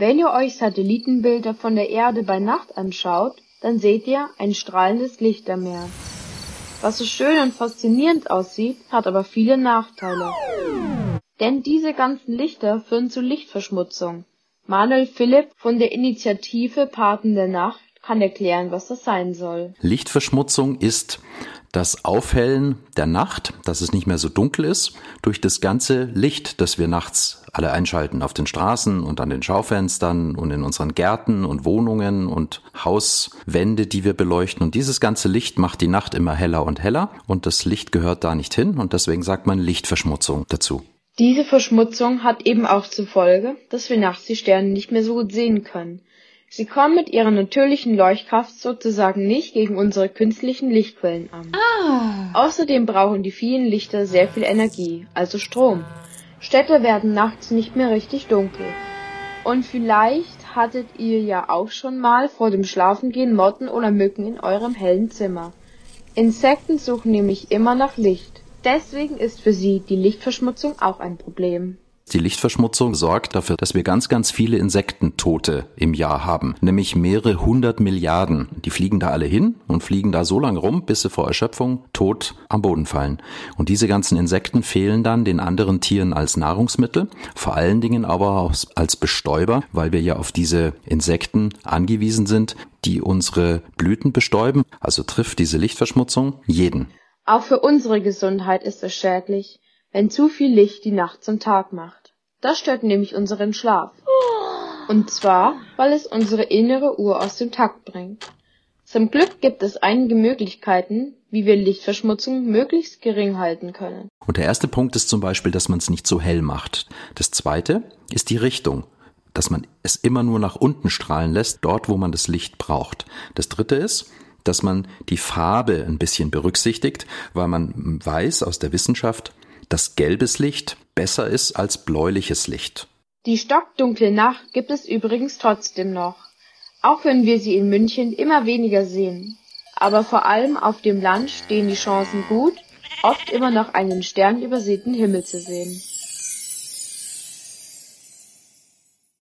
Wenn ihr euch Satellitenbilder von der Erde bei Nacht anschaut, dann seht ihr ein strahlendes Lichtermeer. Was so schön und faszinierend aussieht, hat aber viele Nachteile. Denn diese ganzen Lichter führen zu Lichtverschmutzung. Manuel Philipp von der Initiative Paten der Nacht kann erklären, was das sein soll. Lichtverschmutzung ist das Aufhellen der Nacht, dass es nicht mehr so dunkel ist, durch das ganze Licht, das wir nachts alle einschalten auf den Straßen und an den Schaufenstern und in unseren Gärten und Wohnungen und Hauswände, die wir beleuchten. Und dieses ganze Licht macht die Nacht immer heller und heller und das Licht gehört da nicht hin und deswegen sagt man Lichtverschmutzung dazu. Diese Verschmutzung hat eben auch zur Folge, dass wir nachts die Sterne nicht mehr so gut sehen können. Sie kommen mit ihrer natürlichen Leuchtkraft sozusagen nicht gegen unsere künstlichen Lichtquellen an. Ah. Außerdem brauchen die vielen Lichter sehr viel Energie, also Strom. Städte werden nachts nicht mehr richtig dunkel. Und vielleicht hattet ihr ja auch schon mal vor dem Schlafengehen Motten oder Mücken in eurem hellen Zimmer. Insekten suchen nämlich immer nach Licht. Deswegen ist für sie die Lichtverschmutzung auch ein Problem. Die Lichtverschmutzung sorgt dafür, dass wir ganz, ganz viele Insektentote im Jahr haben, nämlich mehrere hundert Milliarden. Die fliegen da alle hin und fliegen da so lange rum, bis sie vor Erschöpfung tot am Boden fallen. Und diese ganzen Insekten fehlen dann den anderen Tieren als Nahrungsmittel, vor allen Dingen aber als Bestäuber, weil wir ja auf diese Insekten angewiesen sind, die unsere Blüten bestäuben. Also trifft diese Lichtverschmutzung jeden. Auch für unsere Gesundheit ist es schädlich, wenn zu viel Licht die Nacht zum Tag macht. Das stört nämlich unseren Schlaf. Und zwar, weil es unsere innere Uhr aus dem Takt bringt. Zum Glück gibt es einige Möglichkeiten, wie wir Lichtverschmutzung möglichst gering halten können. Und der erste Punkt ist zum Beispiel, dass man es nicht so hell macht. Das zweite ist die Richtung dass man es immer nur nach unten strahlen lässt, dort wo man das Licht braucht. Das dritte ist, dass man die Farbe ein bisschen berücksichtigt, weil man weiß aus der Wissenschaft, dass gelbes Licht besser ist als bläuliches Licht. Die stockdunkle Nacht gibt es übrigens trotzdem noch, auch wenn wir sie in München immer weniger sehen. Aber vor allem auf dem Land stehen die Chancen gut, oft immer noch einen sternübersäten Himmel zu sehen.